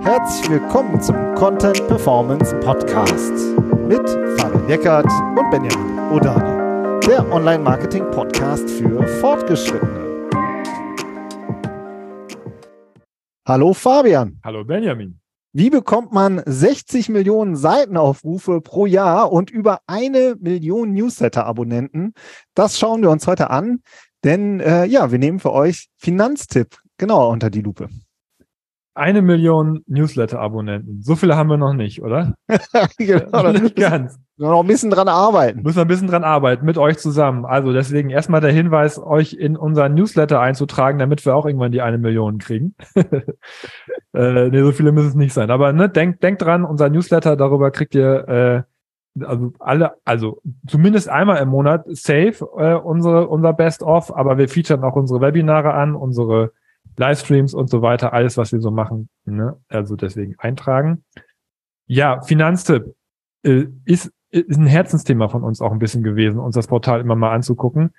Herzlich willkommen zum Content Performance Podcast mit Fabian Eckert und Benjamin Odani, der Online-Marketing-Podcast für Fortgeschrittene. Hallo Fabian. Hallo Benjamin. Wie bekommt man 60 Millionen Seitenaufrufe pro Jahr und über eine Million Newsletter-Abonnenten? Das schauen wir uns heute an, denn äh, ja, wir nehmen für euch Finanztipp genauer unter die Lupe. Eine Million Newsletter-Abonnenten. So viele haben wir noch nicht, oder? genau, nicht ganz. Noch ein bisschen dran arbeiten. Müssen wir ein bisschen dran arbeiten, mit euch zusammen. Also deswegen erstmal der Hinweis, euch in unseren Newsletter einzutragen, damit wir auch irgendwann die eine Million kriegen. äh, nee, so viele müssen es nicht sein. Aber ne, denkt, denkt dran, unser Newsletter, darüber kriegt ihr äh, also alle, also zumindest einmal im Monat safe äh, unsere, unser Best-of, aber wir featuren auch unsere Webinare an, unsere Livestreams und so weiter, alles, was wir so machen. Ne? Also deswegen eintragen. Ja, Finanztipp äh, ist, ist ein Herzensthema von uns auch ein bisschen gewesen, uns das Portal immer mal anzugucken,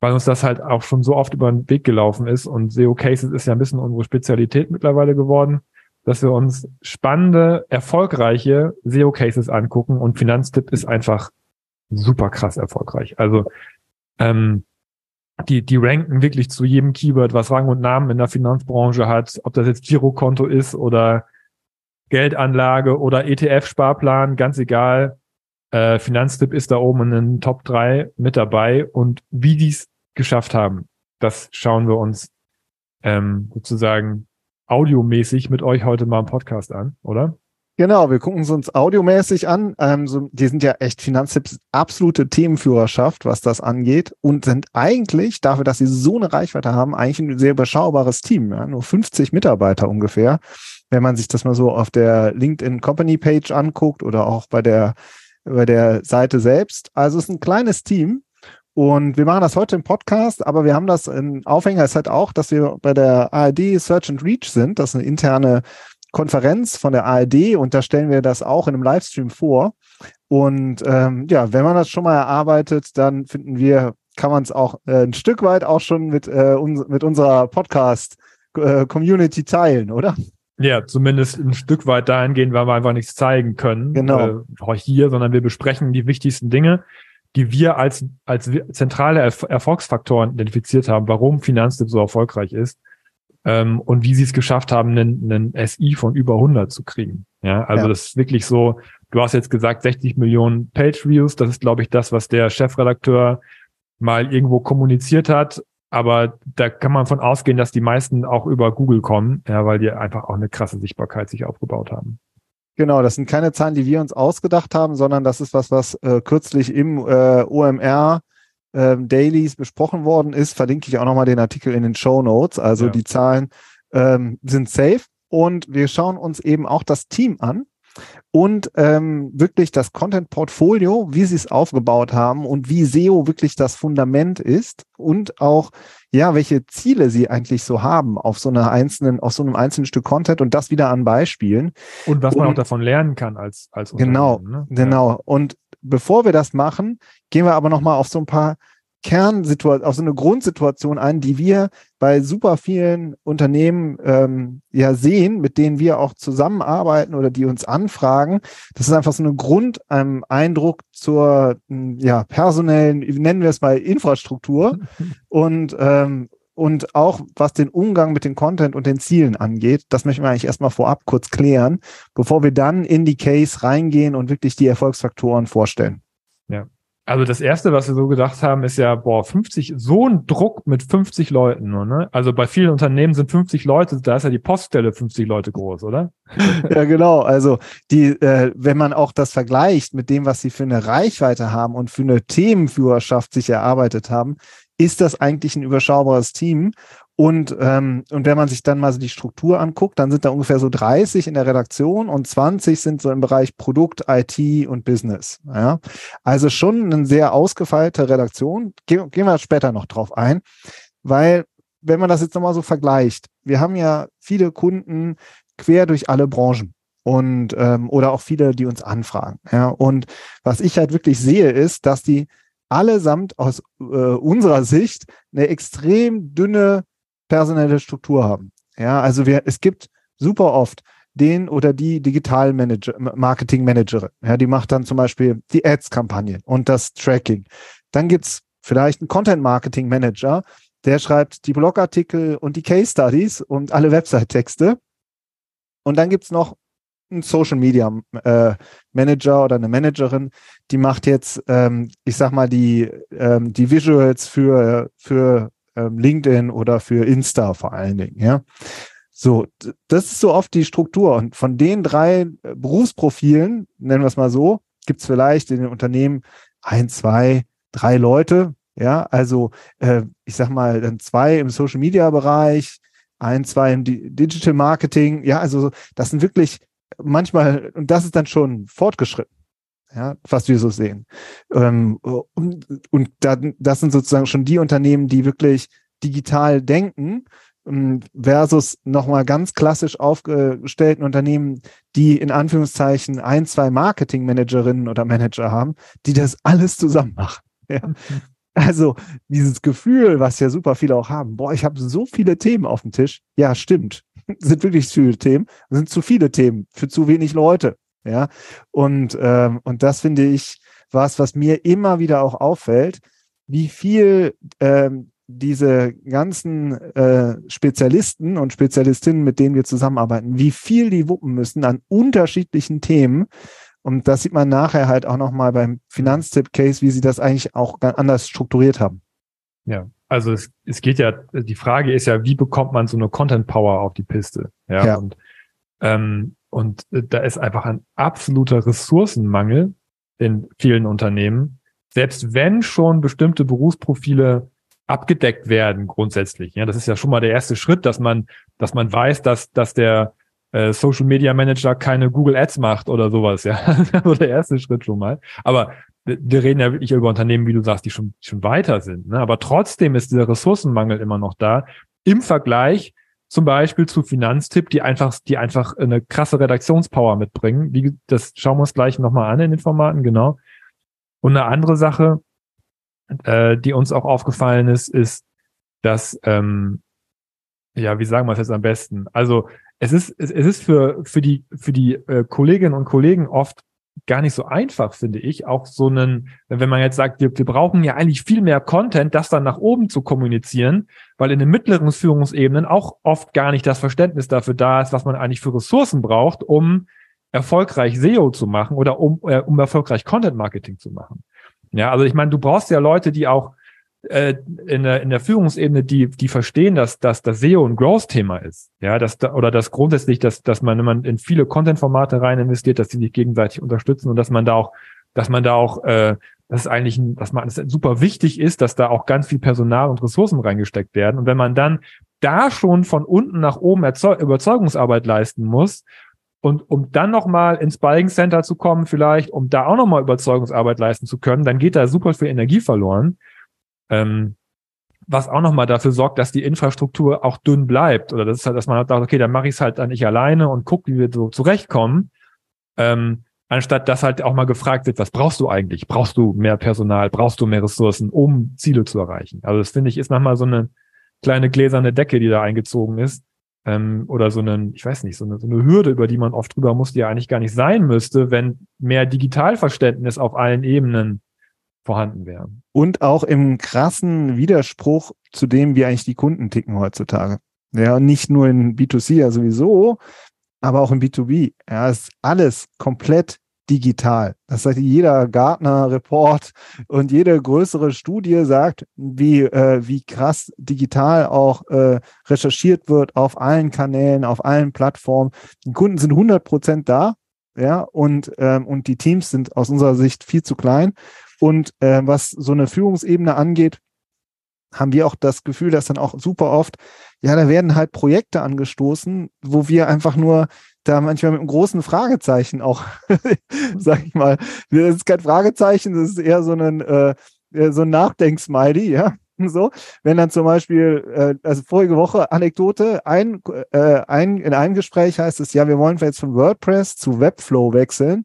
weil uns das halt auch schon so oft über den Weg gelaufen ist und SEO Cases ist ja ein bisschen unsere Spezialität mittlerweile geworden, dass wir uns spannende, erfolgreiche SEO Cases angucken und Finanztipp ist einfach super krass erfolgreich. Also ähm, die, die ranken wirklich zu jedem Keyword, was Rang und Namen in der Finanzbranche hat, ob das jetzt Girokonto ist oder Geldanlage oder ETF-Sparplan, ganz egal. Äh, Finanztipp ist da oben in den Top 3 mit dabei und wie die es geschafft haben, das schauen wir uns ähm, sozusagen audiomäßig mit euch heute mal im Podcast an, oder? Genau, wir gucken es uns audiomäßig an. Ähm, so, die sind ja echt Finanztipps absolute Themenführerschaft, was das angeht und sind eigentlich, dafür, dass sie so eine Reichweite haben, eigentlich ein sehr überschaubares Team. Ja? Nur 50 Mitarbeiter ungefähr. Wenn man sich das mal so auf der LinkedIn Company Page anguckt oder auch bei der, bei der Seite selbst. Also es ist ein kleines Team. Und wir machen das heute im Podcast, aber wir haben das in Aufhänger ist halt auch, dass wir bei der ARD Search and Reach sind. Das ist eine interne Konferenz von der ARD und da stellen wir das auch in einem Livestream vor. Und ähm, ja, wenn man das schon mal erarbeitet, dann finden wir, kann man es auch äh, ein Stück weit auch schon mit, äh, uns, mit unserer Podcast-Community äh, teilen, oder? Ja, zumindest ein Stück weit dahingehend, weil wir einfach nichts zeigen können. Genau. Äh, hier, sondern wir besprechen die wichtigsten Dinge, die wir als, als zentrale Erfolgsfaktoren identifiziert haben, warum Finanztipp so erfolgreich ist ähm, und wie sie es geschafft haben, einen, einen SI von über 100 zu kriegen. Ja, also ja. das ist wirklich so, du hast jetzt gesagt 60 Millionen Page Views, das ist glaube ich das, was der Chefredakteur mal irgendwo kommuniziert hat, aber da kann man von ausgehen, dass die meisten auch über Google kommen, ja, weil die einfach auch eine krasse Sichtbarkeit sich aufgebaut haben. Genau, das sind keine Zahlen, die wir uns ausgedacht haben, sondern das ist was, was äh, kürzlich im äh, OMR ähm, Dailies besprochen worden ist, verlinke ich auch nochmal den Artikel in den Show Notes. Also ja. die Zahlen ähm, sind safe und wir schauen uns eben auch das Team an und ähm, wirklich das Content-Portfolio, wie sie es aufgebaut haben und wie SEO wirklich das Fundament ist und auch ja, welche Ziele sie eigentlich so haben auf so einer einzelnen, auf so einem einzelnen Stück Content und das wieder an Beispielen. Und was man und, auch davon lernen kann als als Genau, ne? genau. Ja. Und bevor wir das machen, gehen wir aber nochmal auf so ein paar Kernsituation, auf so eine Grundsituation ein, die wir bei super vielen Unternehmen ähm, ja sehen, mit denen wir auch zusammenarbeiten oder die uns anfragen. Das ist einfach so eine Grundeindruck ähm, zur ja, personellen, nennen wir es mal Infrastruktur und ähm, und auch was den Umgang mit dem Content und den Zielen angeht, das möchten wir eigentlich erstmal vorab kurz klären, bevor wir dann in die Case reingehen und wirklich die Erfolgsfaktoren vorstellen. Ja. Also das erste, was wir so gedacht haben, ist ja, boah, 50, so ein Druck mit 50 Leuten, ne? Also bei vielen Unternehmen sind 50 Leute, da ist ja die Poststelle 50 Leute groß, oder? ja, genau. Also die, äh, wenn man auch das vergleicht mit dem, was sie für eine Reichweite haben und für eine Themenführerschaft sich erarbeitet haben, ist das eigentlich ein überschaubares Team. Und, ähm, und wenn man sich dann mal so die Struktur anguckt, dann sind da ungefähr so 30 in der Redaktion und 20 sind so im Bereich Produkt, IT und Business. Ja? Also schon eine sehr ausgefeilte Redaktion. Ge gehen wir später noch drauf ein, weil wenn man das jetzt nochmal so vergleicht, wir haben ja viele Kunden quer durch alle Branchen und ähm, oder auch viele, die uns anfragen. Ja? Und was ich halt wirklich sehe, ist, dass die allesamt aus äh, unserer Sicht eine extrem dünne personelle Struktur haben. Ja, also wir, es gibt super oft den oder die Digital Manager, Marketing Managerin. Ja, die macht dann zum Beispiel die Ads-Kampagnen und das Tracking. Dann gibt's vielleicht einen Content Marketing Manager, der schreibt die Blogartikel und die Case Studies und alle Website-Texte. Und dann gibt's noch einen Social Media äh, Manager oder eine Managerin, die macht jetzt, ähm, ich sag mal, die, ähm, die Visuals für, für ähm, LinkedIn oder für Insta vor allen Dingen, ja. So, das ist so oft die Struktur. Und von den drei äh, Berufsprofilen, nennen wir es mal so, gibt es vielleicht in den Unternehmen ein, zwei, drei Leute. Ja, also äh, ich sag mal, dann zwei im Social Media Bereich, ein, zwei im Digital Marketing. Ja, also das sind wirklich manchmal, und das ist dann schon fortgeschritten. Ja, was wir so sehen. Ähm, und und dann, das sind sozusagen schon die Unternehmen, die wirklich digital denken ähm, versus nochmal ganz klassisch aufgestellten Unternehmen, die in Anführungszeichen ein, zwei Marketingmanagerinnen oder Manager haben, die das alles zusammen machen. Ja. Also dieses Gefühl, was ja super viele auch haben, boah, ich habe so viele Themen auf dem Tisch. Ja, stimmt. sind wirklich zu viele Themen, sind zu viele Themen für zu wenig Leute. Ja, und, ähm, und das finde ich was, was mir immer wieder auch auffällt, wie viel ähm, diese ganzen äh, Spezialisten und Spezialistinnen, mit denen wir zusammenarbeiten, wie viel die wuppen müssen an unterschiedlichen Themen. Und das sieht man nachher halt auch nochmal beim Finanztipp-Case, wie sie das eigentlich auch ganz anders strukturiert haben. Ja, also es, es geht ja, die Frage ist ja, wie bekommt man so eine Content Power auf die Piste? Ja, ja. und ähm, und da ist einfach ein absoluter Ressourcenmangel in vielen Unternehmen, selbst wenn schon bestimmte Berufsprofile abgedeckt werden grundsätzlich. Ja, das ist ja schon mal der erste Schritt, dass man, dass man weiß, dass, dass der äh, Social Media Manager keine Google Ads macht oder sowas. Ja, so der erste Schritt schon mal. Aber wir reden ja wirklich über Unternehmen, wie du sagst, die schon, schon weiter sind. Ne? Aber trotzdem ist dieser Ressourcenmangel immer noch da im Vergleich zum Beispiel zu Finanztipp, die einfach, die einfach eine krasse Redaktionspower mitbringen. Wie, das schauen wir uns gleich nochmal an in den Formaten, genau. Und eine andere Sache, äh, die uns auch aufgefallen ist, ist, dass, ähm, ja, wie sagen wir es jetzt am besten? Also es ist, es, es ist für, für die, für die äh, Kolleginnen und Kollegen oft gar nicht so einfach, finde ich. Auch so einen, wenn man jetzt sagt, wir, wir brauchen ja eigentlich viel mehr Content, das dann nach oben zu kommunizieren, weil in den mittleren Führungsebenen auch oft gar nicht das Verständnis dafür da ist, was man eigentlich für Ressourcen braucht, um erfolgreich SEO zu machen oder um, äh, um erfolgreich Content Marketing zu machen. Ja, also ich meine, du brauchst ja Leute, die auch äh, in, der, in der Führungsebene, die, die verstehen, dass, dass das SEO ein Growth-Thema ist. Ja, dass da, oder dass grundsätzlich, dass, dass man, wenn man in viele Content-Formate rein investiert, dass die sich gegenseitig unterstützen und dass man da auch, dass man da auch, äh, das ist eigentlich, ein, dass man, das super wichtig ist, dass da auch ganz viel Personal und Ressourcen reingesteckt werden. Und wenn man dann da schon von unten nach oben Erzeug Überzeugungsarbeit leisten muss, und um dann nochmal ins Buying Center zu kommen, vielleicht, um da auch nochmal Überzeugungsarbeit leisten zu können, dann geht da super viel Energie verloren. Ähm, was auch nochmal dafür sorgt, dass die Infrastruktur auch dünn bleibt. Oder das ist halt, dass man halt sagt, okay, dann mache ich es halt dann nicht alleine und guck, wie wir so zurechtkommen. Ähm, anstatt dass halt auch mal gefragt wird, was brauchst du eigentlich? Brauchst du mehr Personal? Brauchst du mehr Ressourcen, um Ziele zu erreichen? Also das finde ich ist manchmal so eine kleine gläserne Decke, die da eingezogen ist ähm, oder so einen, ich weiß nicht, so eine, so eine Hürde, über die man oft drüber muss, die ja eigentlich gar nicht sein müsste, wenn mehr Digitalverständnis auf allen Ebenen vorhanden wäre. Und auch im krassen Widerspruch zu dem, wie eigentlich die Kunden ticken heutzutage. Ja, nicht nur in B2C ja sowieso, aber auch in B2B. Ja, ist alles komplett digital. Das heißt, jeder Gartner-Report und jede größere Studie sagt, wie, äh, wie krass digital auch äh, recherchiert wird auf allen Kanälen, auf allen Plattformen. Die Kunden sind 100 Prozent da, ja, und, ähm, und die Teams sind aus unserer Sicht viel zu klein. Und äh, was so eine Führungsebene angeht, haben wir auch das Gefühl, dass dann auch super oft, ja, da werden halt Projekte angestoßen, wo wir einfach nur da manchmal mit einem großen Fragezeichen auch, sag ich mal, das ist kein Fragezeichen, das ist eher so ein, äh, so ein Nachdenksmiley, ja. so, wenn dann zum Beispiel, äh, also vorige Woche Anekdote, ein, äh, ein, in einem Gespräch heißt es, ja, wir wollen jetzt von WordPress zu Webflow wechseln,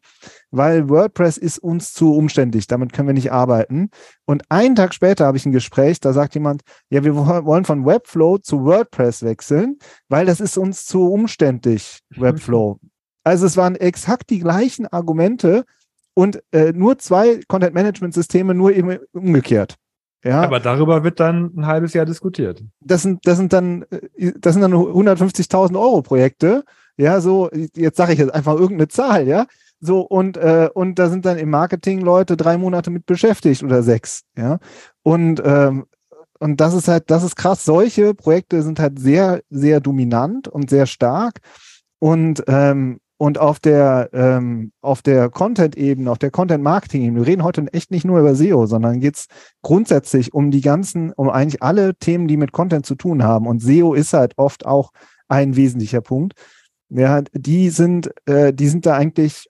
weil WordPress ist uns zu umständlich, damit können wir nicht arbeiten. Und einen Tag später habe ich ein Gespräch, da sagt jemand, ja, wir wollen von Webflow zu WordPress wechseln, weil das ist uns zu umständlich, Webflow. Also es waren exakt die gleichen Argumente und äh, nur zwei Content-Management-Systeme, nur eben umgekehrt. Ja. Aber darüber wird dann ein halbes Jahr diskutiert. Das sind, das sind dann, äh, das sind dann 150.000 Euro Projekte. Ja, so, jetzt sage ich jetzt einfach irgendeine Zahl, ja. So, und, äh, und da sind dann im Marketing Leute drei Monate mit beschäftigt oder sechs, ja. Und, ähm, und das ist halt, das ist krass. Solche Projekte sind halt sehr, sehr dominant und sehr stark. Und, ähm, und auf der, ähm, auf der Content-Ebene, auf der Content-Marketing-Ebene, wir reden heute echt nicht nur über SEO, sondern geht es grundsätzlich um die ganzen, um eigentlich alle Themen, die mit Content zu tun haben. Und SEO ist halt oft auch ein wesentlicher Punkt. Ja, die sind, äh, die sind da eigentlich,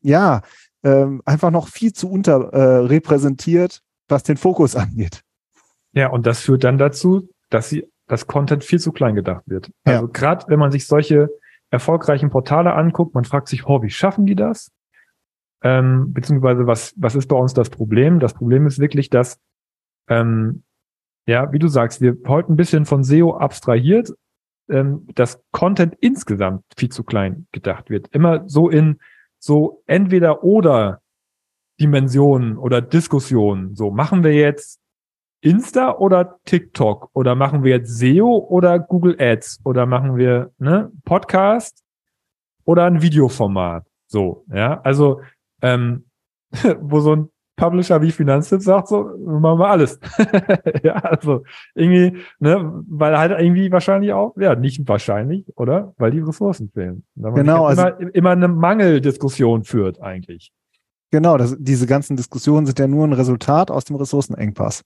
ja, äh, einfach noch viel zu unterrepräsentiert, äh, was den Fokus angeht. Ja, und das führt dann dazu, dass sie, das Content viel zu klein gedacht wird. Also ja. gerade wenn man sich solche erfolgreichen Portale anguckt, man fragt sich, oh, wie schaffen die das? Ähm, beziehungsweise was, was ist bei uns das Problem? Das Problem ist wirklich, dass, ähm, ja, wie du sagst, wir heute ein bisschen von SEO abstrahiert, ähm, dass Content insgesamt viel zu klein gedacht wird. Immer so in so entweder oder Dimensionen oder Diskussionen. So machen wir jetzt Insta oder TikTok oder machen wir jetzt SEO oder Google Ads oder machen wir ne, Podcast oder ein Videoformat. So, ja, also ähm, wo so ein Publisher wie Finanztipp sagt, so machen wir alles. ja, also irgendwie, ne, weil halt irgendwie wahrscheinlich auch, ja, nicht wahrscheinlich, oder? Weil die Ressourcen fehlen. Genau, also immer, immer eine Mangeldiskussion führt eigentlich. Genau, das, diese ganzen Diskussionen sind ja nur ein Resultat aus dem Ressourcenengpass.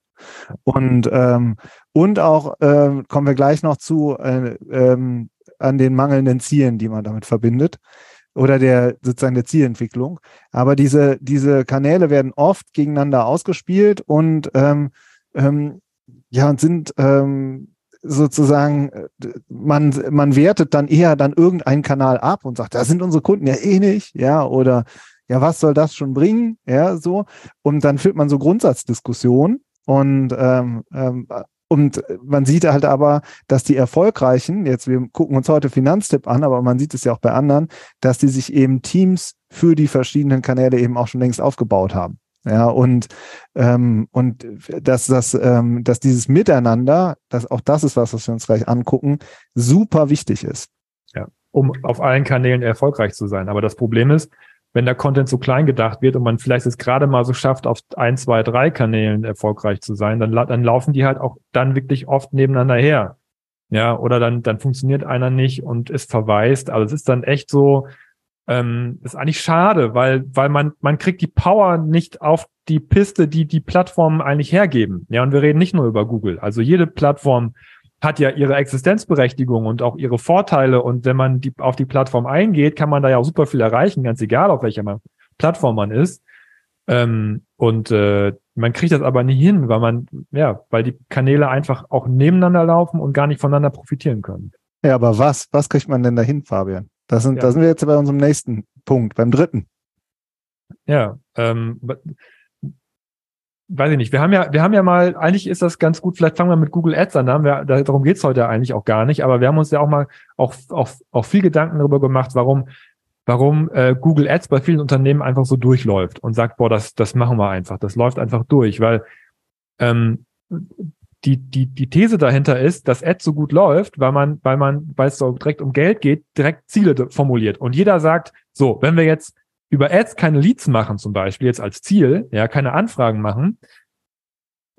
Und, ähm, und auch äh, kommen wir gleich noch zu äh, ähm, an den mangelnden Zielen, die man damit verbindet oder der sozusagen der Zielentwicklung. Aber diese, diese Kanäle werden oft gegeneinander ausgespielt und ähm, ähm, ja, und sind ähm, sozusagen, man, man wertet dann eher dann irgendeinen Kanal ab und sagt, da sind unsere Kunden ja eh nicht, ja, oder ja, was soll das schon bringen? Ja, so. Und dann führt man so Grundsatzdiskussionen und ähm, ähm, und man sieht halt aber, dass die erfolgreichen, jetzt wir gucken uns heute Finanztipp an, aber man sieht es ja auch bei anderen, dass die sich eben Teams für die verschiedenen Kanäle eben auch schon längst aufgebaut haben. Ja, und, ähm, und dass, das, ähm, dass dieses Miteinander, dass auch das ist was, was wir uns gleich angucken, super wichtig ist. Ja, um auf allen Kanälen erfolgreich zu sein. Aber das Problem ist, wenn der Content so klein gedacht wird und man vielleicht es gerade mal so schafft, auf ein, zwei, drei Kanälen erfolgreich zu sein, dann, dann laufen die halt auch dann wirklich oft nebeneinander her. Ja, oder dann, dann funktioniert einer nicht und ist verwaist. Also es ist dann echt so, ähm, ist eigentlich schade, weil, weil man, man kriegt die Power nicht auf die Piste, die die Plattformen eigentlich hergeben. Ja, und wir reden nicht nur über Google. Also jede Plattform hat ja ihre Existenzberechtigung und auch ihre Vorteile. Und wenn man die, auf die Plattform eingeht, kann man da ja auch super viel erreichen, ganz egal, auf welcher Plattform man ist. Ähm, und äh, man kriegt das aber nie hin, weil man, ja, weil die Kanäle einfach auch nebeneinander laufen und gar nicht voneinander profitieren können. Ja, aber was, was kriegt man denn dahin, Fabian? Das sind, ja. da sind wir jetzt bei unserem nächsten Punkt, beim dritten. Ja, ähm, weiß ich nicht, wir haben ja, wir haben ja mal, eigentlich ist das ganz gut, vielleicht fangen wir mit Google Ads an, da haben wir, darum geht's heute eigentlich auch gar nicht, aber wir haben uns ja auch mal auch, auch, auch viel Gedanken darüber gemacht, warum, warum äh, Google Ads bei vielen Unternehmen einfach so durchläuft und sagt, boah, das, das machen wir einfach, das läuft einfach durch, weil ähm, die, die, die These dahinter ist, dass Ads so gut läuft, weil man, weil man, weil es so direkt um Geld geht, direkt Ziele formuliert. Und jeder sagt, so, wenn wir jetzt über Ads keine Leads machen, zum Beispiel jetzt als Ziel, ja, keine Anfragen machen,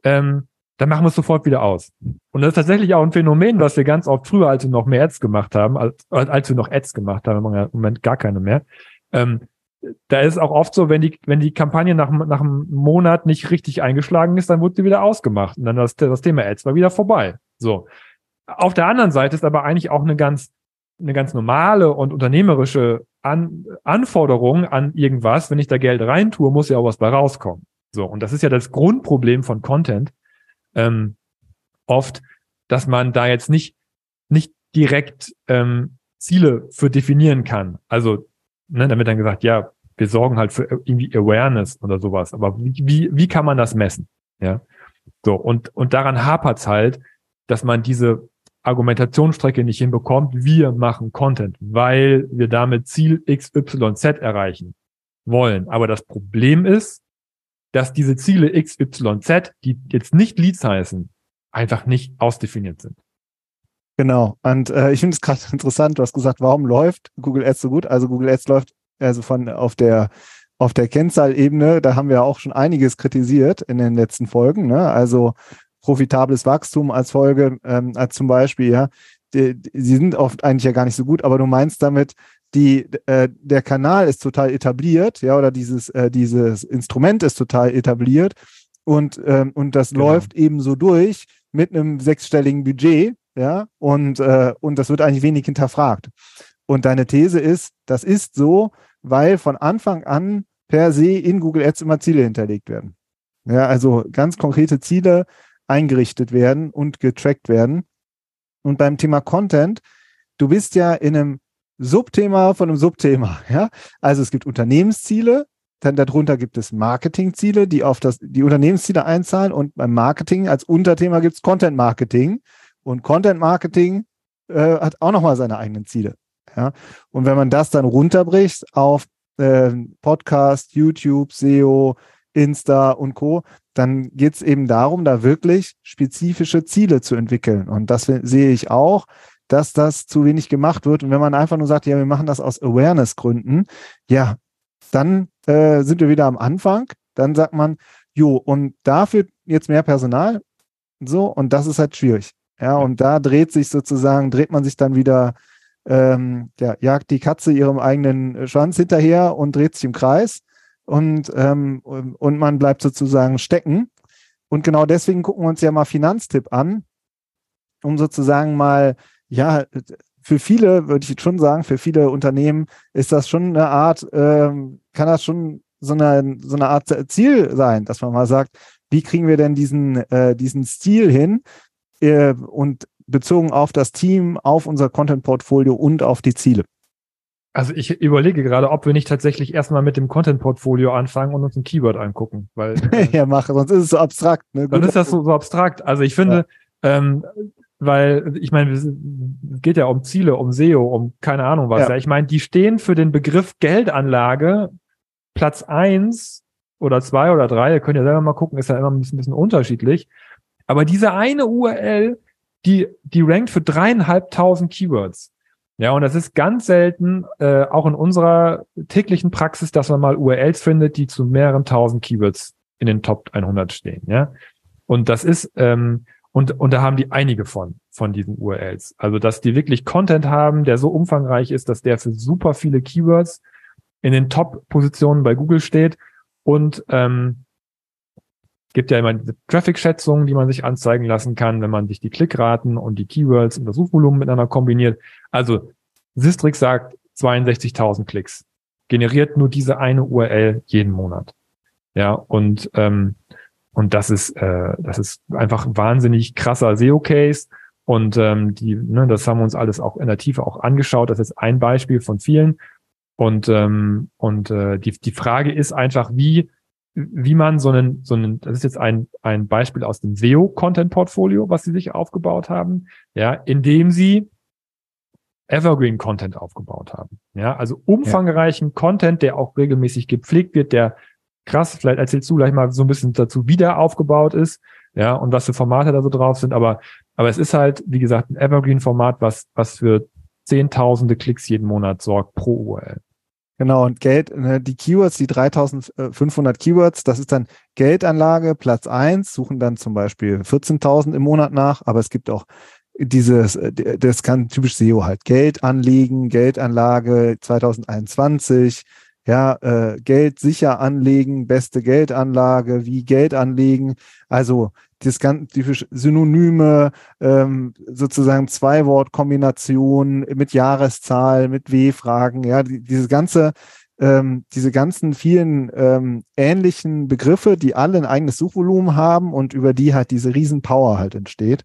ähm, dann machen wir es sofort wieder aus. Und das ist tatsächlich auch ein Phänomen, was wir ganz oft früher, als wir noch mehr Ads gemacht haben, als, als wir noch Ads gemacht haben, im Moment gar keine mehr. Ähm, da ist auch oft so, wenn die, wenn die Kampagne nach, nach einem Monat nicht richtig eingeschlagen ist, dann wurde sie wieder ausgemacht. Und dann das, das Thema Ads war wieder vorbei. So. Auf der anderen Seite ist aber eigentlich auch eine ganz, eine ganz normale und unternehmerische an Anforderungen an irgendwas, wenn ich da Geld reintue, muss ja auch was bei rauskommen. So, und das ist ja das Grundproblem von Content, ähm, oft, dass man da jetzt nicht, nicht direkt ähm, Ziele für definieren kann. Also, ne, damit dann gesagt, ja, wir sorgen halt für irgendwie Awareness oder sowas. Aber wie, wie, wie kann man das messen? Ja. So, und, und daran hapert's halt, dass man diese Argumentationsstrecke nicht hinbekommt. Wir machen Content, weil wir damit Ziel XYZ erreichen wollen. Aber das Problem ist, dass diese Ziele XYZ, die jetzt nicht Leads heißen, einfach nicht ausdefiniert sind. Genau. Und äh, ich finde es gerade interessant, du hast gesagt, warum läuft Google Ads so gut? Also Google Ads läuft also von auf der auf der Kennzahlebene, da haben wir auch schon einiges kritisiert in den letzten Folgen. Ne? Also profitables Wachstum als Folge, ähm, als zum Beispiel, ja, die, die, sie sind oft eigentlich ja gar nicht so gut, aber du meinst damit, die, äh, der Kanal ist total etabliert, ja, oder dieses, äh, dieses Instrument ist total etabliert und, ähm, und das genau. läuft eben so durch mit einem sechsstelligen Budget, ja, und, äh, und das wird eigentlich wenig hinterfragt. Und deine These ist, das ist so, weil von Anfang an per se in Google Ads immer Ziele hinterlegt werden. Ja, also ganz konkrete Ziele eingerichtet werden und getrackt werden. Und beim Thema Content, du bist ja in einem Subthema von einem Subthema. Ja? Also es gibt Unternehmensziele, dann darunter gibt es Marketingziele, die auf das, die Unternehmensziele einzahlen und beim Marketing als Unterthema gibt es Content Marketing und Content Marketing äh, hat auch nochmal seine eigenen Ziele. Ja? Und wenn man das dann runterbricht auf äh, Podcast, YouTube, SEO, Insta und Co., dann geht es eben darum, da wirklich spezifische Ziele zu entwickeln. Und das sehe ich auch, dass das zu wenig gemacht wird. Und wenn man einfach nur sagt, ja, wir machen das aus Awareness-Gründen, ja, dann äh, sind wir wieder am Anfang. Dann sagt man, jo, und dafür jetzt mehr Personal. So, und das ist halt schwierig. Ja, und da dreht sich sozusagen, dreht man sich dann wieder, ähm, ja, jagt die Katze ihrem eigenen Schwanz hinterher und dreht sich im Kreis und, ähm, und man bleibt sozusagen stecken. Und genau deswegen gucken wir uns ja mal Finanztipp an, um sozusagen mal ja, für viele, würde ich jetzt schon sagen, für viele Unternehmen ist das schon eine Art, ähm, kann das schon so eine, so eine Art Ziel sein, dass man mal sagt, wie kriegen wir denn diesen, äh, diesen Stil hin äh, und bezogen auf das Team, auf unser Content-Portfolio und auf die Ziele. Also ich überlege gerade, ob wir nicht tatsächlich erstmal mit dem Content-Portfolio anfangen und uns ein Keyword angucken, weil äh, ja, mache, sonst ist es so abstrakt. Ne? Dann ist das so, so abstrakt. Also ich finde, ja. ähm, weil ich meine, es geht ja um Ziele, um SEO, um keine Ahnung was. Ja. ja. Ich meine, die stehen für den Begriff Geldanlage Platz eins oder zwei oder drei. Ihr könnt ja selber mal gucken, ist ja immer ein bisschen, ein bisschen unterschiedlich. Aber diese eine URL, die, die rankt für dreieinhalbtausend Keywords. Ja, und das ist ganz selten, äh, auch in unserer täglichen Praxis, dass man mal URLs findet, die zu mehreren tausend Keywords in den Top 100 stehen. Ja, und das ist ähm, und, und da haben die einige von, von diesen URLs. Also, dass die wirklich Content haben, der so umfangreich ist, dass der für super viele Keywords in den Top-Positionen bei Google steht. Und ähm, gibt ja immer Traffic-Schätzungen, die man sich anzeigen lassen kann, wenn man sich die Klickraten und die Keywords und das Suchvolumen miteinander kombiniert. Also Sistrix sagt 62.000 Klicks. Generiert nur diese eine URL jeden Monat. Ja, und ähm, und das ist, äh, das ist einfach wahnsinnig krasser SEO-Case. Und ähm, die, ne, das haben wir uns alles auch in der Tiefe auch angeschaut. Das ist ein Beispiel von vielen. Und, ähm, und äh, die, die Frage ist einfach, wie, wie man so einen, so einen, das ist jetzt ein, ein Beispiel aus dem SEO-Content-Portfolio, was sie sich aufgebaut haben, ja, indem sie Evergreen Content aufgebaut haben. Ja, also umfangreichen ja. Content, der auch regelmäßig gepflegt wird, der krass. Vielleicht erzählst du gleich mal so ein bisschen dazu, wie der aufgebaut ist, ja, und was für Formate da so drauf sind. Aber, aber es ist halt, wie gesagt, ein Evergreen-Format, was, was für zehntausende Klicks jeden Monat sorgt pro URL. Genau, und Geld, ne, die Keywords, die 3500 Keywords, das ist dann Geldanlage, Platz eins suchen dann zum Beispiel 14.000 im Monat nach, aber es gibt auch dieses, das kann typisch SEO halt, Geld anlegen, Geldanlage 2021, ja, äh, Geld sicher anlegen, beste Geldanlage, wie Geld anlegen, also das ganze typisch Synonyme, ähm, sozusagen Zwei-Wort-Kombination mit Jahreszahl, mit W-Fragen, ja, die, dieses ganze ähm, diese ganzen vielen ähm, ähnlichen Begriffe, die alle ein eigenes Suchvolumen haben und über die halt diese Riesenpower halt entsteht.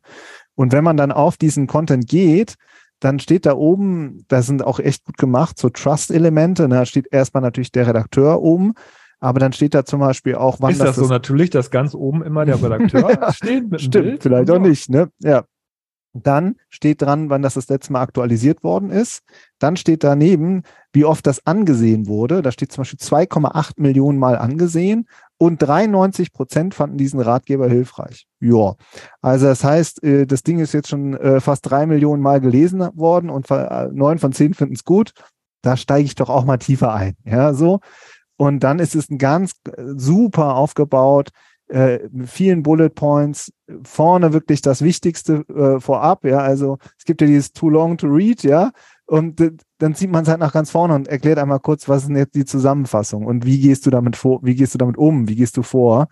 Und wenn man dann auf diesen Content geht, dann steht da oben, da sind auch echt gut gemacht, so Trust-Elemente. Ne? Da steht erstmal natürlich der Redakteur oben, aber dann steht da zum Beispiel auch, wann ist das, das so natürlich, dass ganz oben immer der Redakteur ja, steht mit Stimmt, Bild? vielleicht auch nicht, ne? Ja. Dann steht dran, wann das das letzte Mal aktualisiert worden ist. Dann steht daneben, wie oft das angesehen wurde. Da steht zum Beispiel 2,8 Millionen Mal angesehen und 93 Prozent fanden diesen Ratgeber hilfreich. Ja, also das heißt, äh, das Ding ist jetzt schon äh, fast drei Millionen Mal gelesen worden und äh, neun von zehn finden es gut. Da steige ich doch auch mal tiefer ein. Ja, so. Und dann ist es ein ganz super aufgebaut, äh, mit vielen Bullet Points, vorne wirklich das Wichtigste äh, vorab, ja, also es gibt ja dieses Too Long to Read, ja, und dann zieht man es halt nach ganz vorne und erklärt einmal kurz, was ist denn jetzt die Zusammenfassung und wie gehst du damit vor, wie gehst du damit um, wie gehst du vor?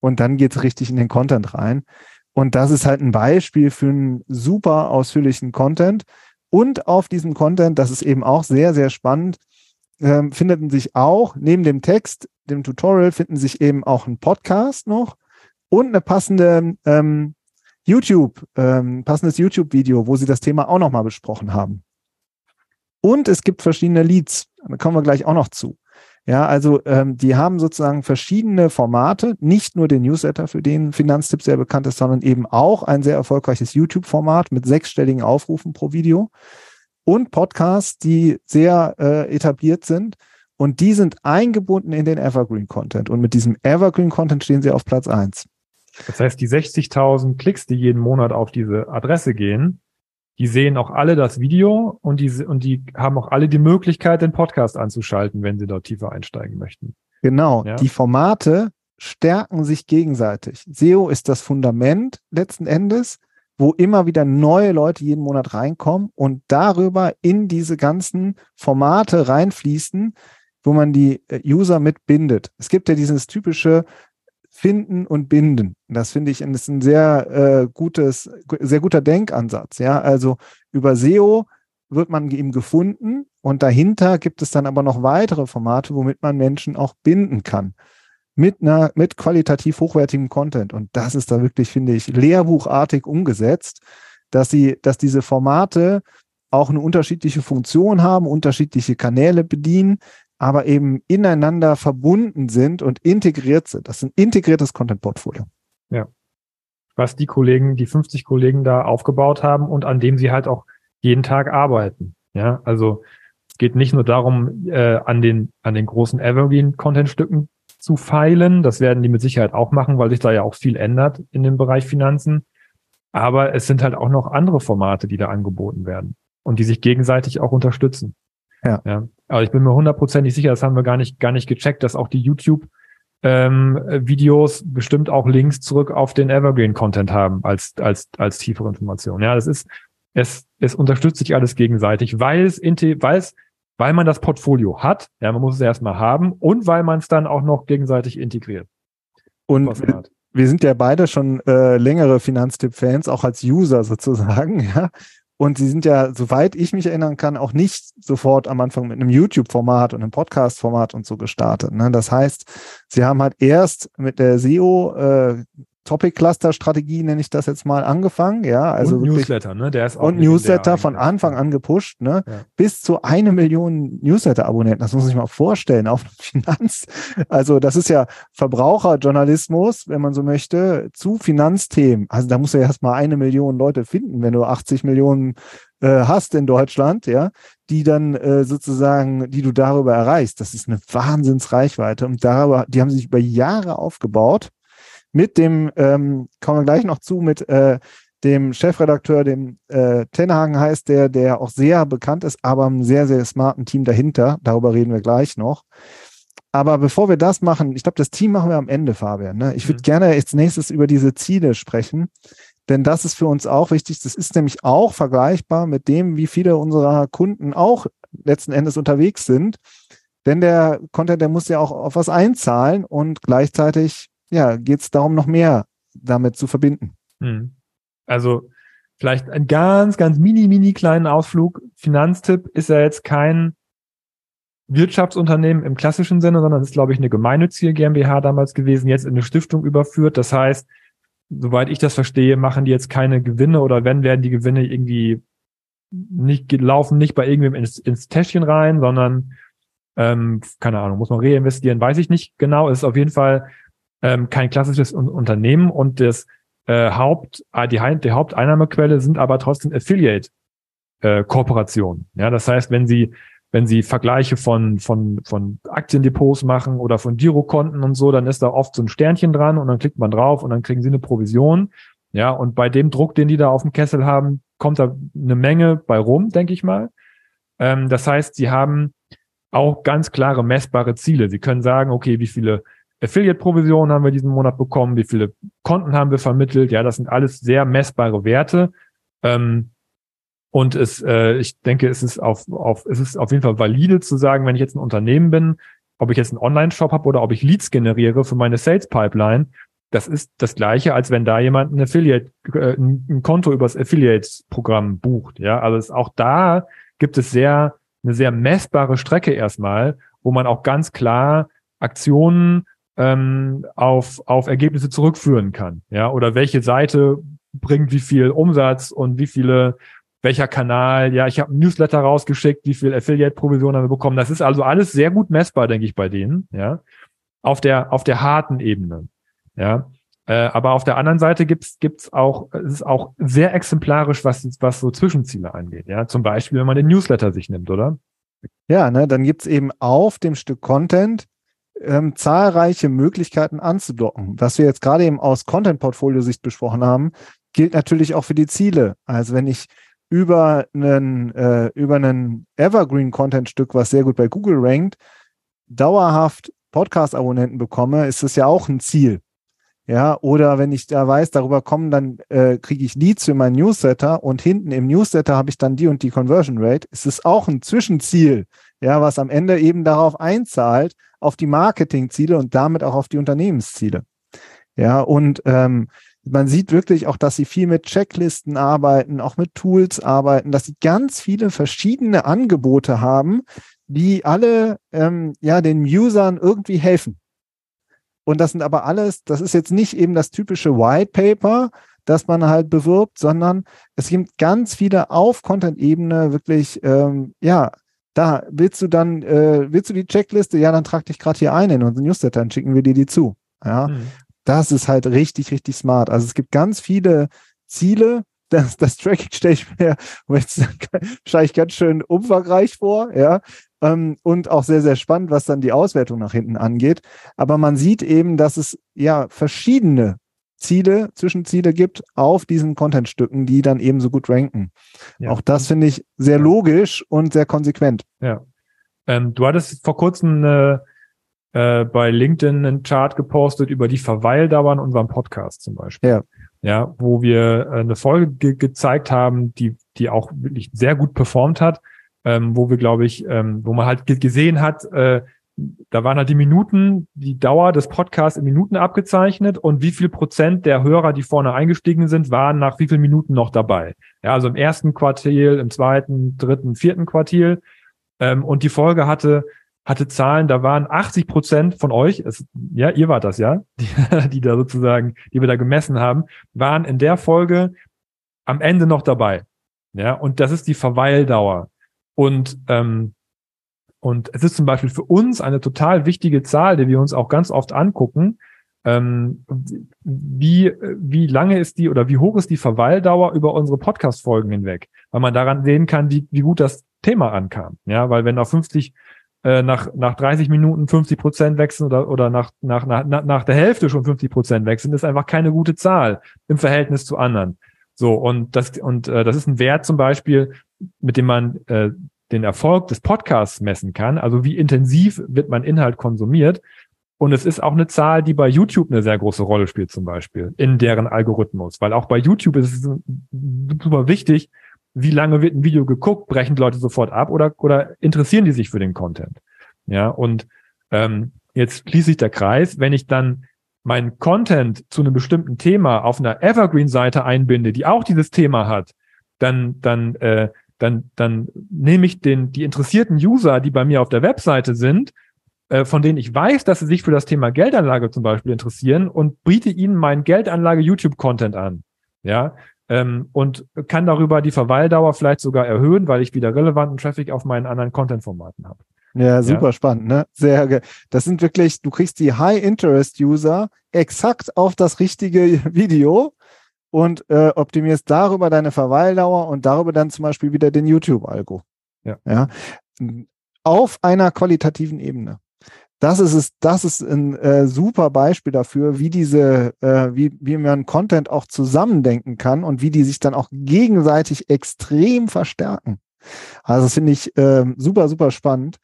Und dann geht es richtig in den Content rein. Und das ist halt ein Beispiel für einen super ausführlichen Content. Und auf diesem Content, das ist eben auch sehr, sehr spannend, ähm, finden sich auch neben dem Text, dem Tutorial, finden sich eben auch ein Podcast noch und eine passende ähm, YouTube, ähm, passendes YouTube-Video, wo sie das Thema auch nochmal besprochen haben. Und es gibt verschiedene Leads. Da kommen wir gleich auch noch zu. Ja, also ähm, die haben sozusagen verschiedene Formate, nicht nur den Newsletter, für den Finanztipp sehr bekannt ist, sondern eben auch ein sehr erfolgreiches YouTube-Format mit sechsstelligen Aufrufen pro Video und Podcasts, die sehr äh, etabliert sind. Und die sind eingebunden in den Evergreen-Content. Und mit diesem Evergreen-Content stehen sie auf Platz eins. Das heißt, die 60.000 Klicks, die jeden Monat auf diese Adresse gehen, die sehen auch alle das Video und die, und die haben auch alle die Möglichkeit, den Podcast anzuschalten, wenn sie dort tiefer einsteigen möchten. Genau. Ja? Die Formate stärken sich gegenseitig. SEO ist das Fundament letzten Endes, wo immer wieder neue Leute jeden Monat reinkommen und darüber in diese ganzen Formate reinfließen, wo man die äh, User mitbindet. Es gibt ja dieses typische finden und binden. Das finde ich ist ein sehr äh, gutes, sehr guter Denkansatz. Ja, also über SEO wird man eben gefunden und dahinter gibt es dann aber noch weitere Formate, womit man Menschen auch binden kann. Mit einer, mit qualitativ hochwertigem Content. Und das ist da wirklich, finde ich, lehrbuchartig umgesetzt, dass sie, dass diese Formate auch eine unterschiedliche Funktion haben, unterschiedliche Kanäle bedienen, aber eben ineinander verbunden sind und integriert sind. Das ist ein integriertes Content-Portfolio. Ja. Was die Kollegen, die 50 Kollegen da aufgebaut haben und an dem sie halt auch jeden Tag arbeiten. Ja, also es geht nicht nur darum, äh, an den, an den großen Evergreen-Content-Stücken zu feilen. Das werden die mit Sicherheit auch machen, weil sich da ja auch viel ändert in dem Bereich Finanzen. Aber es sind halt auch noch andere Formate, die da angeboten werden und die sich gegenseitig auch unterstützen. Ja. ja. Aber ich bin mir hundertprozentig sicher, das haben wir gar nicht, gar nicht gecheckt, dass auch die YouTube ähm, Videos bestimmt auch Links zurück auf den Evergreen-Content haben als, als, als tiefere Information. Ja, das ist, es, es unterstützt sich alles gegenseitig, weil es, weil es, weil man das Portfolio hat, ja, man muss es erstmal haben und weil man es dann auch noch gegenseitig integriert. Und wir, wir sind ja beide schon äh, längere Finanztipp-Fans, auch als User sozusagen, ja. Und sie sind ja, soweit ich mich erinnern kann, auch nicht sofort am Anfang mit einem YouTube-Format und einem Podcast-Format und so gestartet. Ne? Das heißt, sie haben halt erst mit der SEO äh, Topic Cluster Strategie nenne ich das jetzt mal angefangen, ja, also und Newsletter, ne, der ist auch und Newsletter von Anfang an gepusht, ne, ja. bis zu eine Million Newsletter Abonnenten. Das muss sich mal vorstellen auf Finanz. Also das ist ja Verbraucherjournalismus, wenn man so möchte, zu Finanzthemen. Also da muss ja erstmal eine Million Leute finden, wenn du 80 Millionen äh, hast in Deutschland, ja, die dann äh, sozusagen, die du darüber erreichst. Das ist eine Wahnsinnsreichweite und darüber, die haben sich über Jahre aufgebaut mit dem, ähm, kommen wir gleich noch zu, mit äh, dem Chefredakteur, dem äh, Tenhagen heißt der, der auch sehr bekannt ist, aber einem sehr, sehr smarten Team dahinter. Darüber reden wir gleich noch. Aber bevor wir das machen, ich glaube, das Team machen wir am Ende, Fabian. Ne? Ich würde mhm. gerne als nächstes über diese Ziele sprechen, denn das ist für uns auch wichtig. Das ist nämlich auch vergleichbar mit dem, wie viele unserer Kunden auch letzten Endes unterwegs sind. Denn der Content, der muss ja auch auf was einzahlen und gleichzeitig ja, geht es darum, noch mehr damit zu verbinden. Hm. Also vielleicht ein ganz, ganz mini, mini kleinen Ausflug. Finanztipp ist ja jetzt kein Wirtschaftsunternehmen im klassischen Sinne, sondern ist, glaube ich, eine gemeinnützige GmbH damals gewesen, jetzt in eine Stiftung überführt. Das heißt, soweit ich das verstehe, machen die jetzt keine Gewinne oder wenn, werden die Gewinne irgendwie nicht laufen nicht bei irgendwem ins, ins Täschchen rein, sondern ähm, keine Ahnung, muss man reinvestieren, weiß ich nicht genau. Es ist auf jeden Fall ähm, kein klassisches Unternehmen und das äh, Haupt, äh, die, die Haupteinnahmequelle sind aber trotzdem Affiliate äh. Ja, das heißt, wenn Sie wenn Sie Vergleiche von von von Aktiendepots machen oder von Girokonten und so, dann ist da oft so ein Sternchen dran und dann klickt man drauf und dann kriegen Sie eine Provision. Ja, und bei dem Druck, den die da auf dem Kessel haben, kommt da eine Menge bei rum, denke ich mal. Ähm, das heißt, Sie haben auch ganz klare messbare Ziele. Sie können sagen, okay, wie viele Affiliate-Provisionen haben wir diesen Monat bekommen, wie viele Konten haben wir vermittelt. Ja, das sind alles sehr messbare Werte. Ähm, und es, äh, ich denke, es ist auf, auf, es ist auf jeden Fall valide zu sagen, wenn ich jetzt ein Unternehmen bin, ob ich jetzt einen Online-Shop habe oder ob ich Leads generiere für meine Sales-Pipeline, das ist das Gleiche, als wenn da jemand ein Affiliate, äh, ein Konto übers Affiliate-Programm bucht. Ja, also es, auch da gibt es sehr, eine sehr messbare Strecke erstmal, wo man auch ganz klar Aktionen ähm, auf, auf Ergebnisse zurückführen kann. Ja, oder welche Seite bringt wie viel Umsatz und wie viele, welcher Kanal, ja, ich habe ein Newsletter rausgeschickt, wie viel Affiliate-Provision haben wir bekommen. Das ist also alles sehr gut messbar, denke ich, bei denen, ja. Auf der, auf der harten Ebene. Ja. Äh, aber auf der anderen Seite gibt's gibt's auch, es ist auch sehr exemplarisch, was, was so Zwischenziele angeht. Ja, zum Beispiel, wenn man den Newsletter sich nimmt, oder? Ja, ne, dann gibt's eben auf dem Stück Content ähm, zahlreiche Möglichkeiten anzudocken. Was wir jetzt gerade eben aus Content-Portfolio-Sicht besprochen haben, gilt natürlich auch für die Ziele. Also wenn ich über einen, äh, über einen Evergreen-Content-Stück, was sehr gut bei Google rankt, dauerhaft Podcast-Abonnenten bekomme, ist das ja auch ein Ziel. Ja, oder wenn ich da weiß, darüber kommen, dann äh, kriege ich Leads für meinen Newsletter und hinten im Newsletter habe ich dann die und die Conversion Rate. Es ist auch ein Zwischenziel, ja, was am Ende eben darauf einzahlt, auf die Marketingziele und damit auch auf die Unternehmensziele. Ja, und ähm, man sieht wirklich auch, dass sie viel mit Checklisten arbeiten, auch mit Tools arbeiten, dass sie ganz viele verschiedene Angebote haben, die alle ähm, ja den Usern irgendwie helfen. Und das sind aber alles, das ist jetzt nicht eben das typische White Paper, das man halt bewirbt, sondern es gibt ganz viele auf Content-Ebene wirklich, ähm, ja, da willst du dann, äh, willst du die Checkliste? Ja, dann trag dich gerade hier ein in unseren Newsletter, dann schicken wir dir die zu. Ja, mhm. das ist halt richtig, richtig smart. Also es gibt ganz viele Ziele. Das, das Tracking stelle ich mir wahrscheinlich ganz schön umfangreich vor, ja ähm, und auch sehr, sehr spannend, was dann die Auswertung nach hinten angeht. Aber man sieht eben, dass es ja verschiedene Ziele, Zwischenziele gibt auf diesen Contentstücken, die dann eben so gut ranken. Ja. Auch das finde ich sehr logisch und sehr konsequent. Ja. Ähm, du hattest vor kurzem eine, äh, bei LinkedIn einen Chart gepostet über die Verweildauer in unserem Podcast zum Beispiel. Ja. Ja, wo wir äh, eine Folge ge gezeigt haben, die, die auch wirklich sehr gut performt hat ähm, wo wir, glaube ich, ähm, wo man halt gesehen hat, äh, da waren halt die Minuten, die Dauer des Podcasts in Minuten abgezeichnet und wie viel Prozent der Hörer, die vorne eingestiegen sind, waren nach wie vielen Minuten noch dabei. Ja, also im ersten Quartil, im zweiten, dritten, vierten Quartil. Ähm, und die Folge hatte, hatte Zahlen, da waren 80 Prozent von euch, es, ja, ihr wart das, ja, die, die da sozusagen, die wir da gemessen haben, waren in der Folge am Ende noch dabei. Ja, und das ist die Verweildauer. Und, ähm, und es ist zum Beispiel für uns eine total wichtige Zahl, die wir uns auch ganz oft angucken. Ähm, wie, wie lange ist die oder wie hoch ist die Verweildauer über unsere Podcast-Folgen hinweg? Weil man daran sehen kann, wie, wie gut das Thema ankam. Ja, weil wenn auf 50, äh, nach, nach 30 Minuten 50 Prozent wechseln oder, oder nach, nach, nach, nach der Hälfte schon 50 Prozent wechseln, ist einfach keine gute Zahl im Verhältnis zu anderen. So, und das, und äh, das ist ein Wert zum Beispiel, mit dem man äh, den Erfolg des Podcasts messen kann. Also wie intensiv wird mein Inhalt konsumiert. Und es ist auch eine Zahl, die bei YouTube eine sehr große Rolle spielt, zum Beispiel, in deren Algorithmus. Weil auch bei YouTube ist es super wichtig, wie lange wird ein Video geguckt, brechen Leute sofort ab oder, oder interessieren die sich für den Content. Ja, und ähm, jetzt schließt sich der Kreis, wenn ich dann meinen Content zu einem bestimmten Thema auf einer Evergreen-Seite einbinde, die auch dieses Thema hat, dann, dann, äh, dann, dann nehme ich den, die interessierten User, die bei mir auf der Webseite sind, äh, von denen ich weiß, dass sie sich für das Thema Geldanlage zum Beispiel interessieren und biete ihnen meinen Geldanlage-YouTube-Content an. Ja, ähm, und kann darüber die Verweildauer vielleicht sogar erhöhen, weil ich wieder relevanten Traffic auf meinen anderen Content-Formaten habe. Ja, super ja. spannend, ne? Sehr, ge das sind wirklich, du kriegst die High-Interest-User exakt auf das richtige Video und äh, optimierst darüber deine Verweildauer und darüber dann zum Beispiel wieder den YouTube-Algo. Ja. ja. Auf einer qualitativen Ebene. Das ist es, das ist ein äh, super Beispiel dafür, wie diese, äh, wie, wie man Content auch zusammendenken kann und wie die sich dann auch gegenseitig extrem verstärken. Also das finde ich äh, super, super spannend.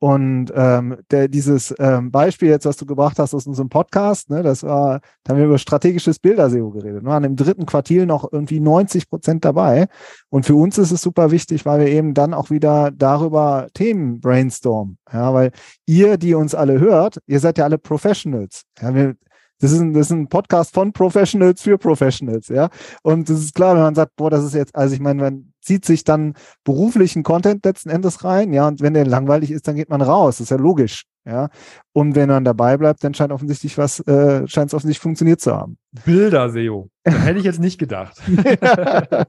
Und ähm, der, dieses ähm, Beispiel jetzt, was du gebracht hast aus unserem Podcast, ne, das war, da haben wir über strategisches Bilderseo geredet. Wir waren im dritten Quartil noch irgendwie 90 Prozent dabei. Und für uns ist es super wichtig, weil wir eben dann auch wieder darüber Themen brainstormen. Ja, weil ihr, die uns alle hört, ihr seid ja alle Professionals. Ja, wir, das ist, ein, das ist ein Podcast von Professionals für Professionals, ja. Und das ist klar, wenn man sagt, boah, das ist jetzt, also ich meine, man zieht sich dann beruflichen Content letzten Endes rein, ja, und wenn der langweilig ist, dann geht man raus. Das ist ja logisch, ja. Und wenn man dabei bleibt, dann scheint offensichtlich was, äh, scheint es offensichtlich funktioniert zu haben. Bilder, SEO. hätte ich jetzt nicht gedacht. ja,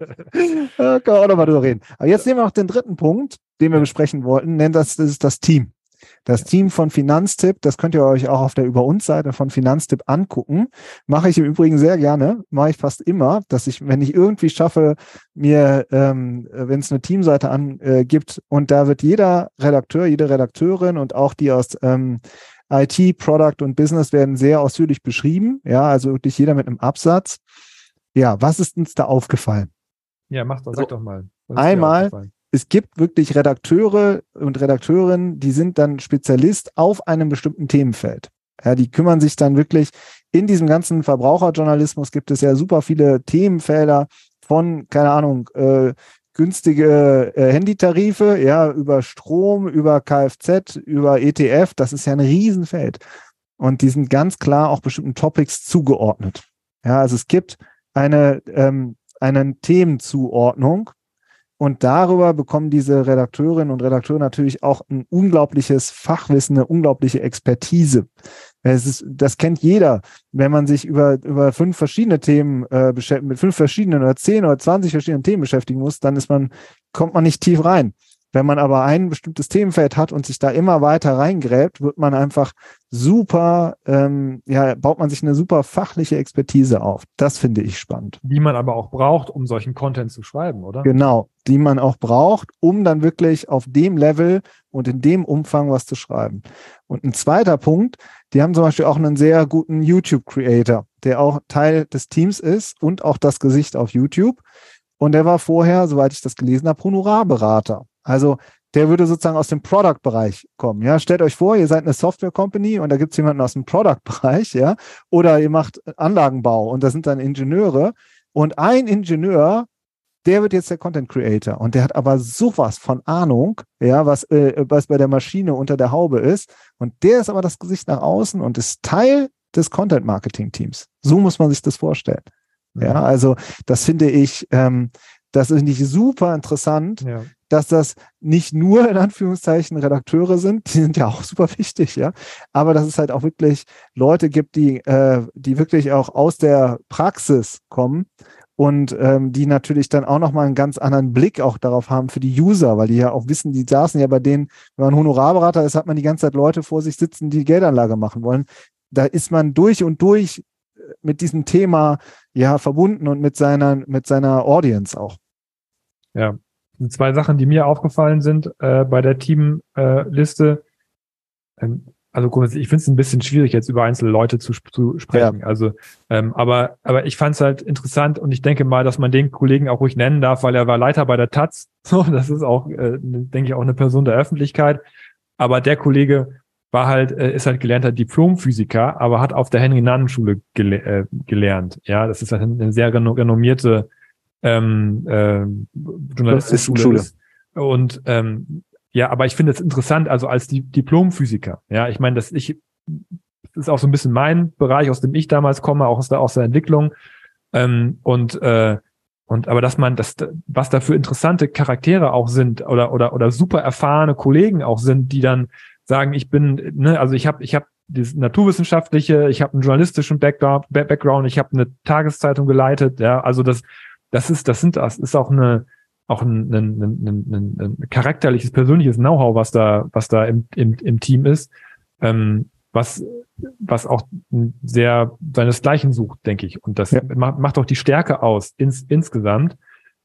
kann man auch nochmal drüber reden. Aber jetzt nehmen wir noch den dritten Punkt, den wir besprechen wollten, nennt das, das ist das Team. Das Team von Finanztipp, das könnt ihr euch auch auf der Über uns Seite von Finanztipp angucken. Mache ich im Übrigen sehr gerne, mache ich fast immer, dass ich, wenn ich irgendwie schaffe, mir, ähm, wenn es eine Teamseite angibt äh, und da wird jeder Redakteur, jede Redakteurin und auch die aus ähm, IT, Product und Business werden sehr ausführlich beschrieben. Ja, also wirklich jeder mit einem Absatz. Ja, was ist uns da aufgefallen? Ja, mach doch, sag so, doch mal. Einmal es gibt wirklich Redakteure und Redakteurinnen, die sind dann Spezialist auf einem bestimmten Themenfeld. Ja, die kümmern sich dann wirklich in diesem ganzen Verbraucherjournalismus gibt es ja super viele Themenfelder von, keine Ahnung, äh, günstige äh, Handytarife, ja, über Strom, über Kfz, über ETF, das ist ja ein Riesenfeld. Und die sind ganz klar auch bestimmten Topics zugeordnet. Ja, also es gibt eine, ähm, eine Themenzuordnung und darüber bekommen diese Redakteurinnen und Redakteure natürlich auch ein unglaubliches Fachwissen, eine unglaubliche Expertise. Ist, das kennt jeder. Wenn man sich über, über fünf verschiedene Themen äh, mit fünf verschiedenen oder zehn oder zwanzig verschiedenen Themen beschäftigen muss, dann ist man, kommt man nicht tief rein. Wenn man aber ein bestimmtes Themenfeld hat und sich da immer weiter reingräbt, wird man einfach super, ähm, ja, baut man sich eine super fachliche Expertise auf. Das finde ich spannend. Die man aber auch braucht, um solchen Content zu schreiben, oder? Genau, die man auch braucht, um dann wirklich auf dem Level und in dem Umfang was zu schreiben. Und ein zweiter Punkt, die haben zum Beispiel auch einen sehr guten YouTube-Creator, der auch Teil des Teams ist und auch das Gesicht auf YouTube. Und der war vorher, soweit ich das gelesen habe, Honorarberater. Also der würde sozusagen aus dem Product-Bereich kommen. Ja, stellt euch vor, ihr seid eine Software-Company und da gibt es jemanden aus dem Product-Bereich, ja, oder ihr macht Anlagenbau und da sind dann Ingenieure und ein Ingenieur, der wird jetzt der Content Creator und der hat aber sowas von Ahnung, ja, was, äh, was bei der Maschine unter der Haube ist und der ist aber das Gesicht nach außen und ist Teil des Content Marketing Teams. So muss man sich das vorstellen. Ja, mhm. also das finde ich, ähm, das finde ich super interessant, ja dass das nicht nur in Anführungszeichen Redakteure sind, die sind ja auch super wichtig, ja, aber dass es halt auch wirklich Leute gibt, die, äh, die wirklich auch aus der Praxis kommen und ähm, die natürlich dann auch nochmal einen ganz anderen Blick auch darauf haben für die User, weil die ja auch wissen, die saßen ja bei denen, wenn man Honorarberater ist, hat man die ganze Zeit Leute vor sich sitzen, die Geldanlage machen wollen. Da ist man durch und durch mit diesem Thema ja verbunden und mit seiner mit seiner Audience auch. Ja, zwei Sachen, die mir aufgefallen sind äh, bei der Teamliste. Äh, ähm, also grundsätzlich, ich finde es ein bisschen schwierig, jetzt über einzelne Leute zu, zu sprechen. Ja. Also, ähm, aber, aber ich fand es halt interessant und ich denke mal, dass man den Kollegen auch ruhig nennen darf, weil er war Leiter bei der Taz. So, das ist auch, äh, denke ich, auch eine Person der Öffentlichkeit. Aber der Kollege war halt, äh, ist halt gelernter Diplomphysiker, aber hat auf der Henry-Nannen-Schule gele äh, gelernt. Ja, das ist halt eine sehr renommierte ähm, äh, Journalistenschule ist. Und ähm, ja, aber ich finde es interessant, also als die Diplomphysiker, ja, ich meine, dass ich das ist auch so ein bisschen mein Bereich, aus dem ich damals komme, auch aus der, aus der Entwicklung. Ähm, und äh, Und aber dass man das, was da für interessante Charaktere auch sind oder oder oder super erfahrene Kollegen auch sind, die dann sagen, ich bin, ne, also ich habe ich habe das naturwissenschaftliche, ich habe einen journalistischen Background, Background, ich habe eine Tageszeitung geleitet, ja, also das das ist das sind das ist auch eine auch ein, ein, ein, ein, ein charakterliches persönliches Know-how, was da was da im, im, im Team ist, ähm, was was auch sehr seinesgleichen sucht, denke ich. Und das ja. macht, macht auch die Stärke aus ins, insgesamt.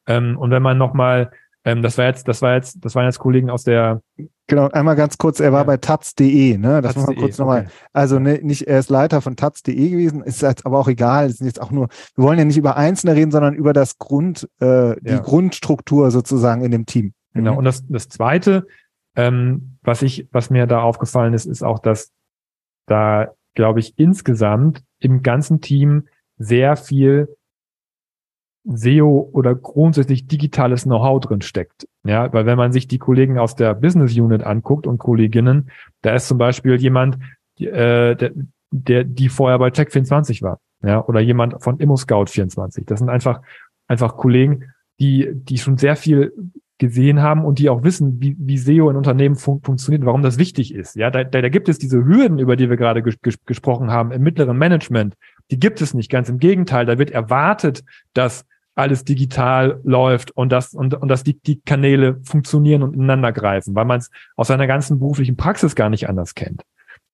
Ähm, und wenn man nochmal, ähm, das war jetzt, das war jetzt, das waren jetzt Kollegen aus der Genau, einmal ganz kurz, er war ja. bei taz.de, ne? Das muss man kurz nochmal. Okay. Also ne, nicht, er ist Leiter von taz.de gewesen, ist jetzt aber auch egal. Es sind jetzt auch nur, wir wollen ja nicht über Einzelne reden, sondern über das Grund, äh, die ja. Grundstruktur sozusagen in dem Team. Genau. Mhm. Und das, das zweite, ähm, was ich, was mir da aufgefallen ist, ist auch, dass da, glaube ich, insgesamt im ganzen Team sehr viel SEO oder grundsätzlich digitales Know-how drin steckt. Ja, weil wenn man sich die Kollegen aus der Business Unit anguckt und Kolleginnen, da ist zum Beispiel jemand, äh, der, der, die vorher bei Check24 war, ja, oder jemand von ImmoScout24. Das sind einfach, einfach Kollegen, die, die schon sehr viel gesehen haben und die auch wissen, wie, wie SEO in Unternehmen fun funktioniert, warum das wichtig ist. Ja, da, da, da gibt es diese Hürden, über die wir gerade ges gesprochen haben, im mittleren Management. Die gibt es nicht. Ganz im Gegenteil, da wird erwartet, dass alles digital läuft und dass, und, und dass die, die Kanäle funktionieren und ineinander greifen, weil man es aus seiner ganzen beruflichen Praxis gar nicht anders kennt.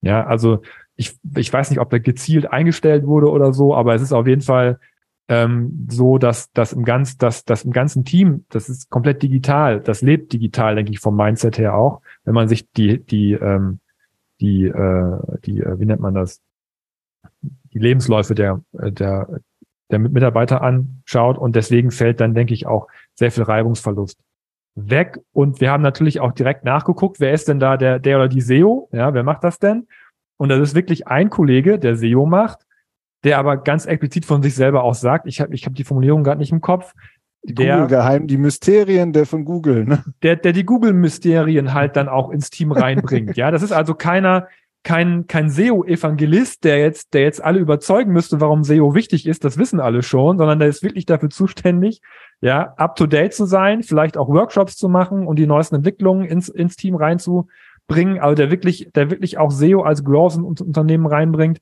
Ja, also ich, ich weiß nicht, ob da gezielt eingestellt wurde oder so, aber es ist auf jeden Fall ähm, so, dass das im ganz, dass das im ganzen Team, das ist komplett digital, das lebt digital, denke ich, vom Mindset her auch. Wenn man sich die, die, ähm, die, äh, die, äh, wie nennt man das, die Lebensläufe der, der, der Mitarbeiter anschaut und deswegen fällt dann, denke ich, auch sehr viel Reibungsverlust weg. Und wir haben natürlich auch direkt nachgeguckt, wer ist denn da der, der oder die SEO? Ja, wer macht das denn? Und das ist wirklich ein Kollege, der SEO macht der aber ganz explizit von sich selber auch sagt, ich habe ich hab die Formulierung gerade nicht im Kopf, die der, Geheim, die Mysterien der von Google, ne? Der, der die Google-Mysterien halt dann auch ins Team reinbringt. ja, das ist also keiner, kein, kein SEO-Evangelist, der jetzt, der jetzt alle überzeugen müsste, warum SEO wichtig ist, das wissen alle schon, sondern der ist wirklich dafür zuständig, ja, up to date zu sein, vielleicht auch Workshops zu machen und die neuesten Entwicklungen ins, ins Team reinzubringen, also der wirklich, der wirklich auch SEO als Growth Unternehmen reinbringt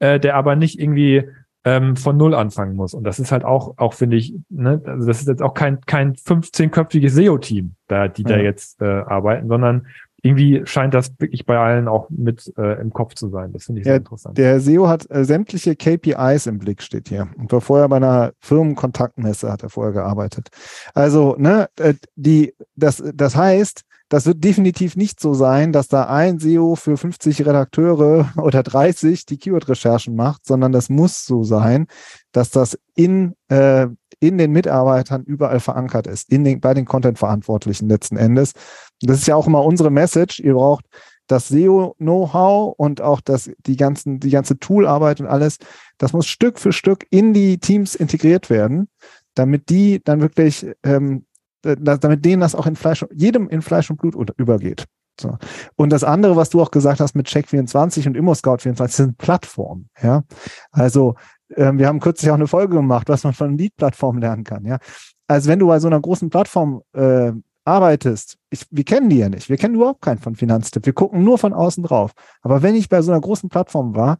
äh, der aber nicht irgendwie ähm, von null anfangen muss. Und das ist halt auch, auch finde ich, ne, also das ist jetzt auch kein, kein 15-köpfiges SEO-Team, da, die ja. da jetzt äh, arbeiten, sondern irgendwie scheint das wirklich bei allen auch mit äh, im Kopf zu sein. Das finde ich ja, sehr interessant. Der SEO hat äh, sämtliche KPIs im Blick, steht hier. Und war vorher bei einer Firmenkontaktmesse, hat er vorher gearbeitet. Also, ne, äh, die, das, das heißt, das wird definitiv nicht so sein, dass da ein SEO für 50 Redakteure oder 30 die Keyword-Recherchen macht, sondern das muss so sein, dass das in, äh, in den Mitarbeitern überall verankert ist, in den, bei den Content-Verantwortlichen letzten Endes. Das ist ja auch immer unsere Message. Ihr braucht das SEO-Know-how und auch das, die ganzen, die ganze Toolarbeit und alles, das muss Stück für Stück in die Teams integriert werden, damit die dann wirklich ähm, äh, damit denen das auch in Fleisch, jedem in Fleisch und Blut übergeht. So. Und das andere, was du auch gesagt hast mit Check24 und ImmoScout24, sind Plattformen. Ja, also äh, wir haben kürzlich auch eine Folge gemacht, was man von Lead-Plattformen lernen kann. Ja, also wenn du bei so einer großen Plattform äh, arbeitest, ich, wir kennen die ja nicht, wir kennen überhaupt keinen von Finanztipp, wir gucken nur von außen drauf. Aber wenn ich bei so einer großen Plattform war,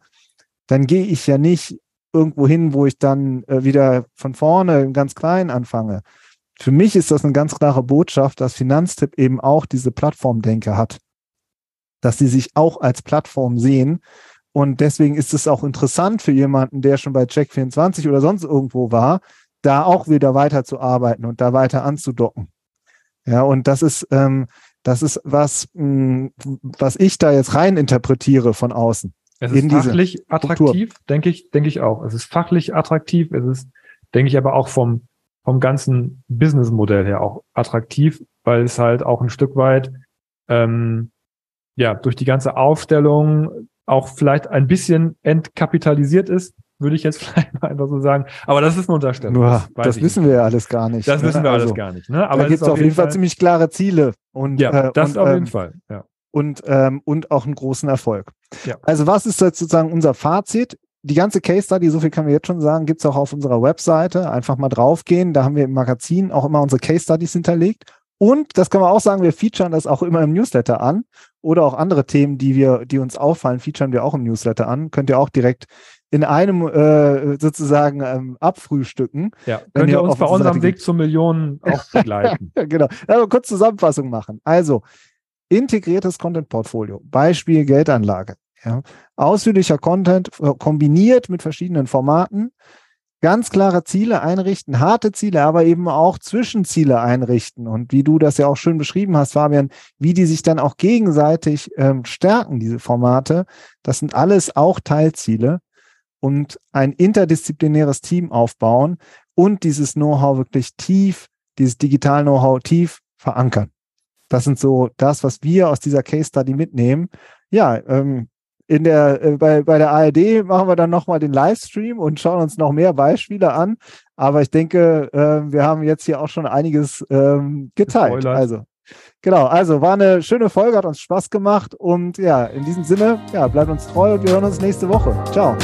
dann gehe ich ja nicht irgendwo hin, wo ich dann äh, wieder von vorne ganz klein anfange, für mich ist das eine ganz klare Botschaft, dass Finanztipp eben auch diese Plattformdenke hat. Dass sie sich auch als Plattform sehen. Und deswegen ist es auch interessant für jemanden, der schon bei Check24 oder sonst irgendwo war, da auch wieder weiterzuarbeiten und da weiter anzudocken. Ja, und das ist, ähm, das ist was, mh, hm, was ich da jetzt rein interpretiere von außen. Es ist fachlich attraktiv, denke ich, denke ich auch. Es ist fachlich attraktiv. Es ist, denke ich, aber auch vom, vom ganzen Businessmodell her auch attraktiv, weil es halt auch ein Stück weit ähm, ja durch die ganze Aufstellung auch vielleicht ein bisschen entkapitalisiert ist, würde ich jetzt vielleicht mal einfach so sagen. Aber das ist eine Unterstellung. Nur, das, das wissen nicht. wir ja alles gar nicht. Das ne? wissen wir also, alles gar nicht. Ne? Aber da gibt es auf jeden Fall, Fall ziemlich klare Ziele. Und, ja, äh, das und, auf jeden ähm, Fall. Ja. Und, ähm, und auch einen großen Erfolg. Ja. Also was ist jetzt sozusagen unser Fazit? die ganze Case Study, so viel können wir jetzt schon sagen, gibt's auch auf unserer Webseite. Einfach mal draufgehen. Da haben wir im Magazin auch immer unsere Case Studies hinterlegt. Und das können wir auch sagen, wir featuren das auch immer im Newsletter an. Oder auch andere Themen, die wir, die uns auffallen, featuren wir auch im Newsletter an. Könnt ihr auch direkt in einem äh, sozusagen ähm, abfrühstücken. Ja, könnt ihr uns bei unserem Weg zur Millionen auch begleiten. genau. Also kurz Zusammenfassung machen. Also, integriertes Content-Portfolio, Beispiel Geldanlage. Ja. Ausführlicher Content äh, kombiniert mit verschiedenen Formaten, ganz klare Ziele einrichten, harte Ziele, aber eben auch Zwischenziele einrichten. Und wie du das ja auch schön beschrieben hast, Fabian, wie die sich dann auch gegenseitig ähm, stärken, diese Formate, das sind alles auch Teilziele und ein interdisziplinäres Team aufbauen und dieses Know-how wirklich tief, dieses Digital-Know-how tief verankern. Das sind so das, was wir aus dieser Case Study mitnehmen. Ja, ähm, in der, äh, bei, bei der ARD machen wir dann nochmal den Livestream und schauen uns noch mehr Beispiele an. Aber ich denke, äh, wir haben jetzt hier auch schon einiges ähm, geteilt. Also, genau, also war eine schöne Folge, hat uns Spaß gemacht und ja, in diesem Sinne, ja, bleibt uns treu und wir hören uns nächste Woche. Ciao.